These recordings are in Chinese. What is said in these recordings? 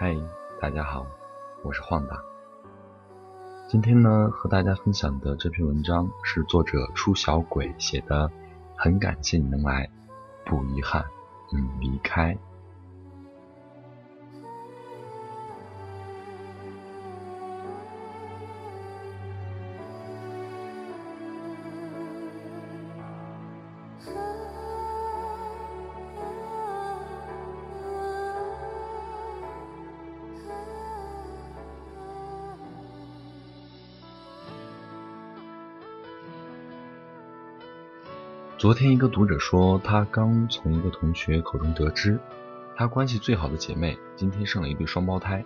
嗨，大家好，我是晃达。今天呢，和大家分享的这篇文章是作者出小鬼写的，很感谢你能来，不遗憾你离开。昨天一个读者说，他刚从一个同学口中得知，他关系最好的姐妹今天生了一对双胞胎，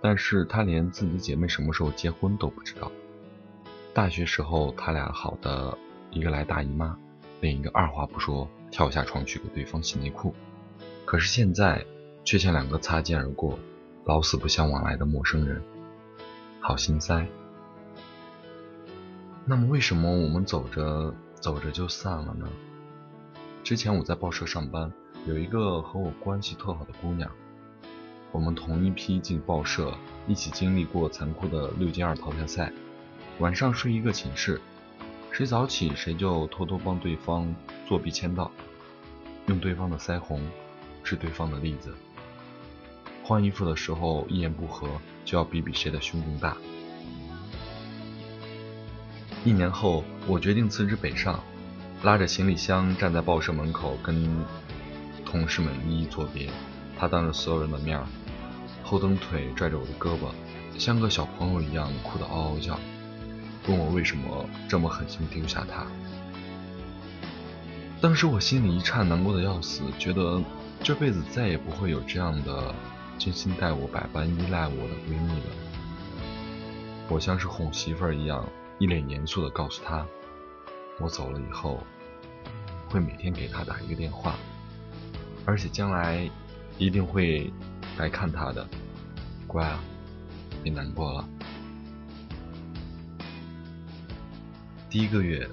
但是他连自己姐妹什么时候结婚都不知道。大学时候他俩好的，一个来大姨妈，另一个二话不说跳下床去给对方洗内裤，可是现在却像两个擦肩而过、老死不相往来的陌生人，好心塞。那么为什么我们走着？走着就散了呢。之前我在报社上班，有一个和我关系特好的姑娘，我们同一批进报社，一起经历过残酷的六进二淘汰赛，晚上睡一个寝室，谁早起谁就偷偷帮对方作弊签到，用对方的腮红治对方的栗子，换衣服的时候一言不合就要比比谁的胸更大。一年后，我决定辞职北上，拉着行李箱站在报社门口，跟同事们一一作别。他当着所有人的面，后蹬腿拽着我的胳膊，像个小朋友一样哭得嗷嗷叫，问我为什么这么狠心丢下他。当时我心里一颤，难过的要死，觉得这辈子再也不会有这样的真心待我、百般依赖我的闺蜜了。我像是哄媳妇儿一样。一脸严肃地告诉他：“我走了以后，会每天给他打一个电话，而且将来一定会来看他的。乖啊，别难过了。”第一个月，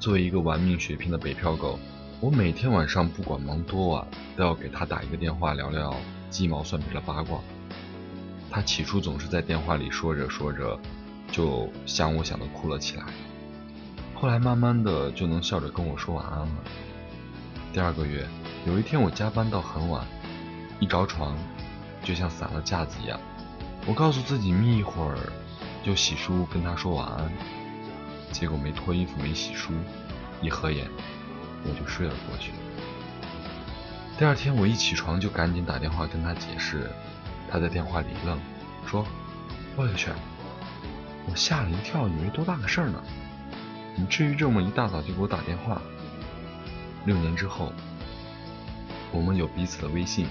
作为一个玩命血拼的北漂狗，我每天晚上不管忙多晚，都要给他打一个电话，聊聊鸡毛蒜皮的八卦。他起初总是在电话里说着说着。就想我想的哭了起来，后来慢慢的就能笑着跟我说晚安了。第二个月，有一天我加班到很晚，一着床就像散了架子一样。我告诉自己眯一会儿就洗漱跟他说晚安，结果没脱衣服没洗漱，一合眼我就睡了过去。第二天我一起床就赶紧打电话跟他解释，他在电话里愣，说我去。我吓了一跳，以为多大个事儿呢？你至于这么一大早就给我打电话？六年之后，我们有彼此的微信，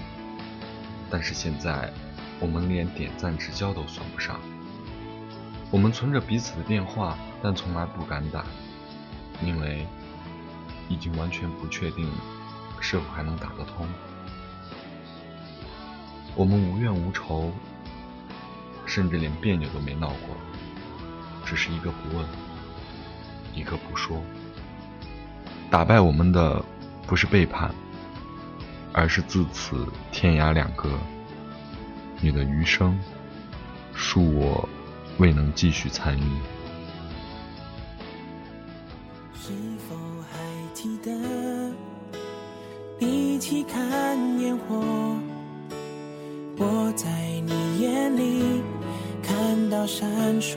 但是现在我们连点赞之交都算不上。我们存着彼此的电话，但从来不敢打，因为已经完全不确定是否还能打得通。我们无怨无仇，甚至连别扭都没闹过。只是一个不问，一个不说。打败我们的不是背叛，而是自此天涯两隔。你的余生，恕我未能继续参与。是否还记得一起看烟火？我在你眼里看到闪烁。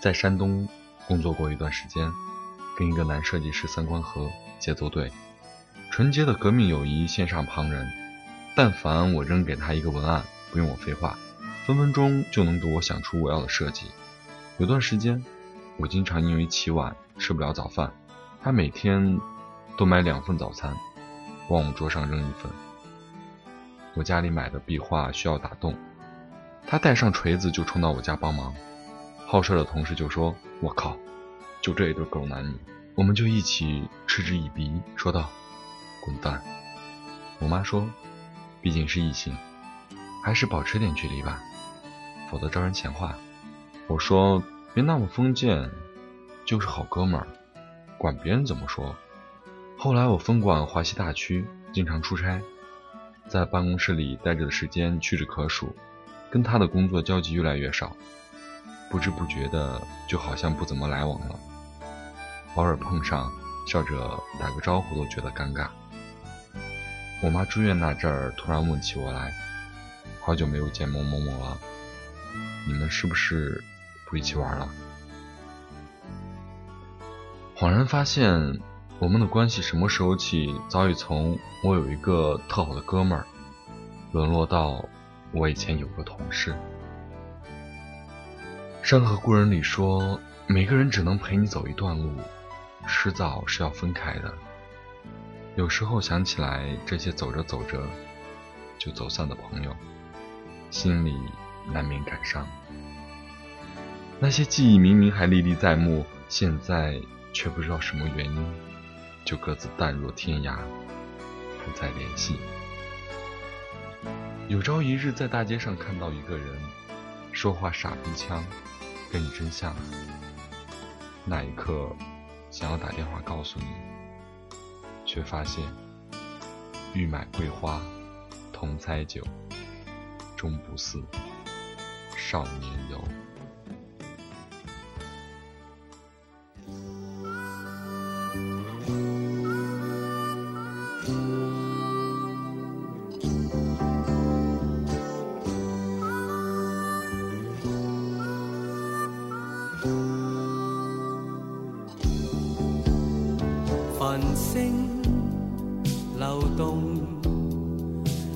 在山东工作过一段时间，跟一个男设计师三观合，节奏对，纯洁的革命友谊羡煞旁人。但凡我扔给他一个文案，不用我废话。分分钟就能给我想出我要的设计。有段时间，我经常因为起晚吃不了早饭，他每天都买两份早餐，往我桌上扔一份。我家里买的壁画需要打洞，他带上锤子就冲到我家帮忙。好事的同事就说：“我靠，就这一对狗男女，我们就一起嗤之以鼻，说道：“滚蛋！”我妈说：“毕竟是异性，还是保持点距离吧，否则招人闲话。”我说：“别那么封建，就是好哥们儿，管别人怎么说。”后来我分管华西大区，经常出差，在办公室里待着的时间屈指可数，跟他的工作交集越来越少，不知不觉的就好像不怎么来往了。偶尔碰上，笑着打个招呼都觉得尴尬。我妈住院那阵儿，突然问起我来：“好久没有见某某某了，你们是不是不一起玩了？”恍然发现。我们的关系什么时候起，早已从我有一个特好的哥们儿，沦落到我以前有个同事。《山河故人》里说，每个人只能陪你走一段路，迟早是要分开的。有时候想起来，这些走着走着就走散的朋友，心里难免感伤。那些记忆明明还历历在目，现在却不知道什么原因。就各自淡若天涯，不再联系。有朝一日在大街上看到一个人，说话傻逼腔，跟你真像。那一刻，想要打电话告诉你，却发现欲买桂花，同载酒，终不似少年游。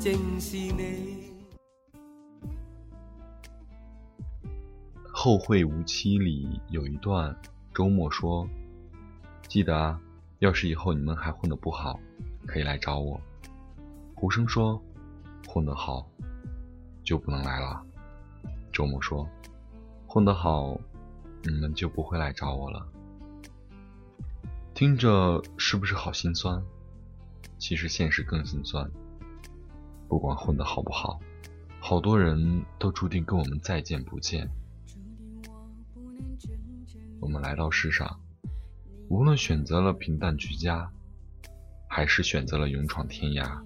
正是你。后会无期里有一段，周末说：“记得啊，要是以后你们还混得不好，可以来找我。”胡生说：“混得好，就不能来了。”周末说：“混得好，你们就不会来找我了。”听着是不是好心酸？其实现实更心酸。不管混得好不好，好多人都注定跟我们再见不见。我们来到世上，无论选择了平淡居家，还是选择了勇闯天涯，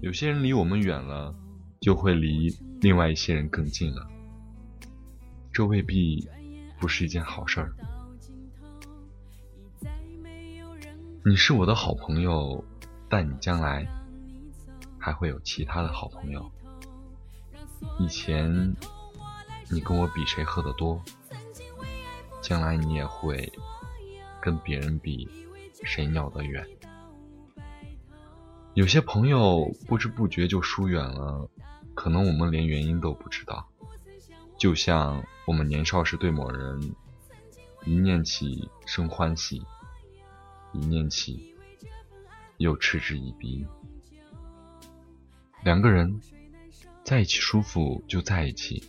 有些人离我们远了，就会离另外一些人更近了。这未必不是一件好事儿。你是我的好朋友，但你将来。还会有其他的好朋友。以前你跟我比谁喝得多，将来你也会跟别人比谁尿得远。有些朋友不知不觉就疏远了，可能我们连原因都不知道。就像我们年少时对某人一念起生欢喜，一念起又嗤之以鼻。两个人在一起舒服就在一起，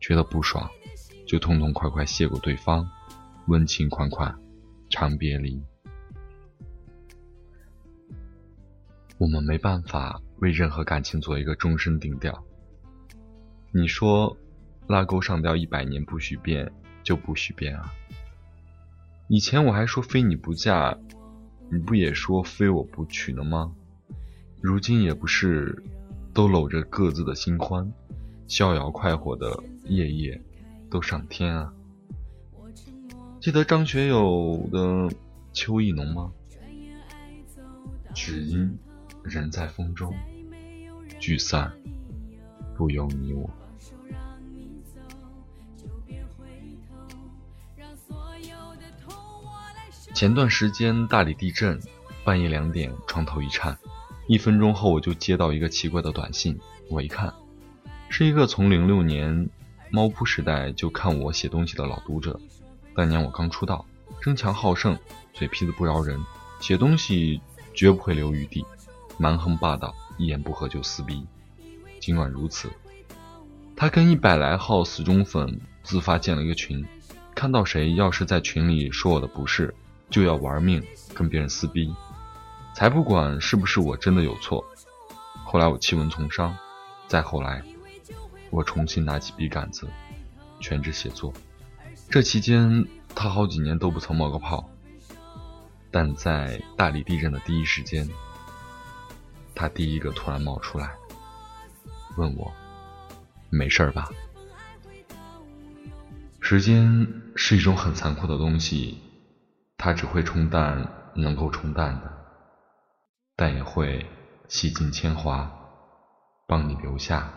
觉得不爽就痛痛快快谢过对方，温情款款，长别离。我们没办法为任何感情做一个终身定调。你说拉钩上吊一百年不许变，就不许变啊！以前我还说非你不嫁，你不也说非我不娶了吗？如今也不是都搂着各自的新欢，逍遥快活的夜夜都上天啊！记得张学友的《秋意浓》吗？只因人在风中，聚散不由你我。前段时间大理地震，半夜两点床头一颤，一分钟后我就接到一个奇怪的短信。我一看，是一个从零六年猫扑时代就看我写东西的老读者。当年我刚出道，争强好胜，嘴皮子不饶人，写东西绝不会留余地，蛮横霸道，一言不合就撕逼。尽管如此，他跟一百来号死忠粉自发建了一个群，看到谁要是在群里说我的不是。就要玩命跟别人撕逼，才不管是不是我真的有错。后来我弃文从商，再后来，我重新拿起笔杆子，全职写作。这期间，他好几年都不曾冒个泡。但在大理地震的第一时间，他第一个突然冒出来，问我：“没事吧？”时间是一种很残酷的东西。它只会冲淡能够冲淡的，但也会洗尽铅华，帮你留下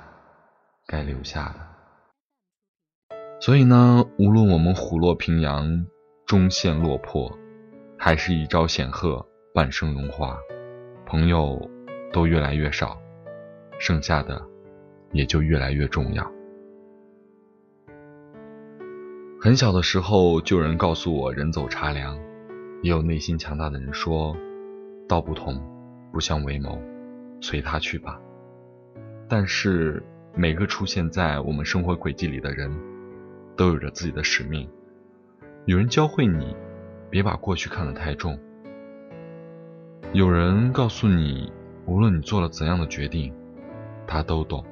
该留下的。所以呢，无论我们虎落平阳，终陷落魄，还是一朝显赫，半生荣华，朋友都越来越少，剩下的也就越来越重要。很小的时候，就有人告诉我：“人走茶凉。”也有内心强大的人说：“道不同，不相为谋，随他去吧。”但是每个出现在我们生活轨迹里的人，都有着自己的使命。有人教会你，别把过去看得太重；有人告诉你，无论你做了怎样的决定，他都懂。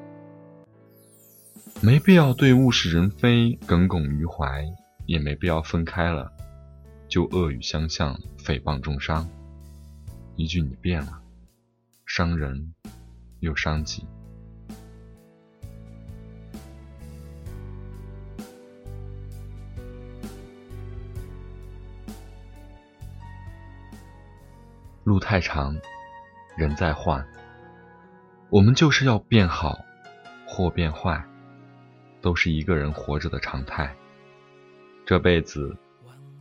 没必要对物是人非耿耿于怀，也没必要分开了。就恶语相向，诽谤重伤。一句你变了，伤人又伤己。路太长，人在换，我们就是要变好或变坏，都是一个人活着的常态。这辈子。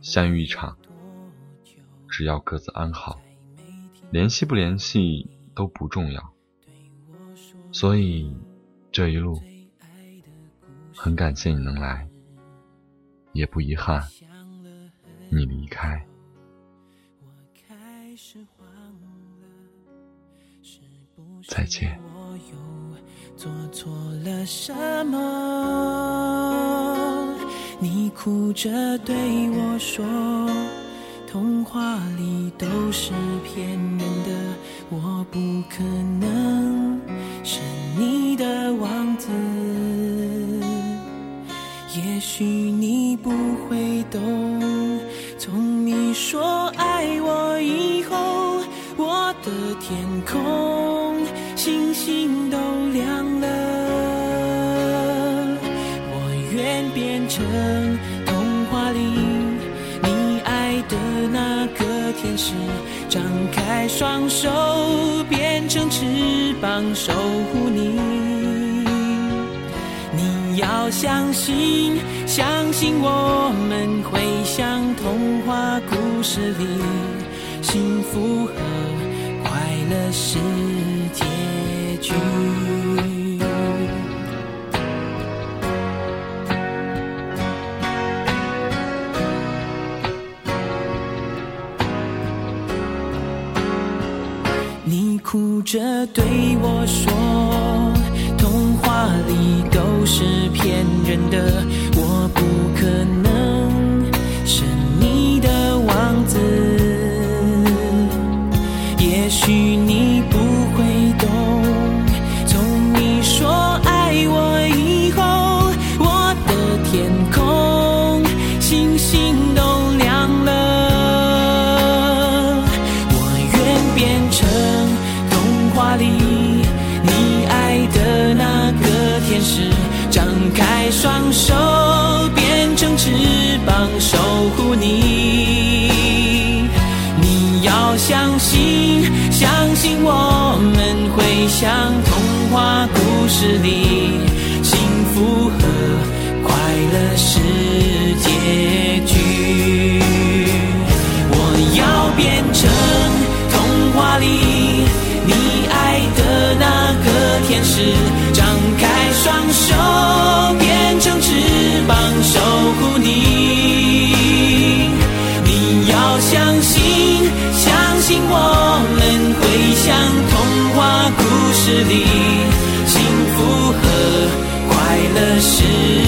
相遇一场，只要各自安好，联系不联系都不重要。所以这一路，很感谢你能来，也不遗憾你离开。再见。你哭着对我说：“童话里都是骗人的，我不可能是你的王子。也许你不会懂，从你说爱我以后，我的天空开双手变成翅膀守护你。你要相信，相信我们会像童话故事里，幸福和快乐是结局。着对我说：“童话里都是骗人的，我不可能是你的王子。也许护你。你要相信，相信我们会像童话故事里，是你，幸福和快乐是。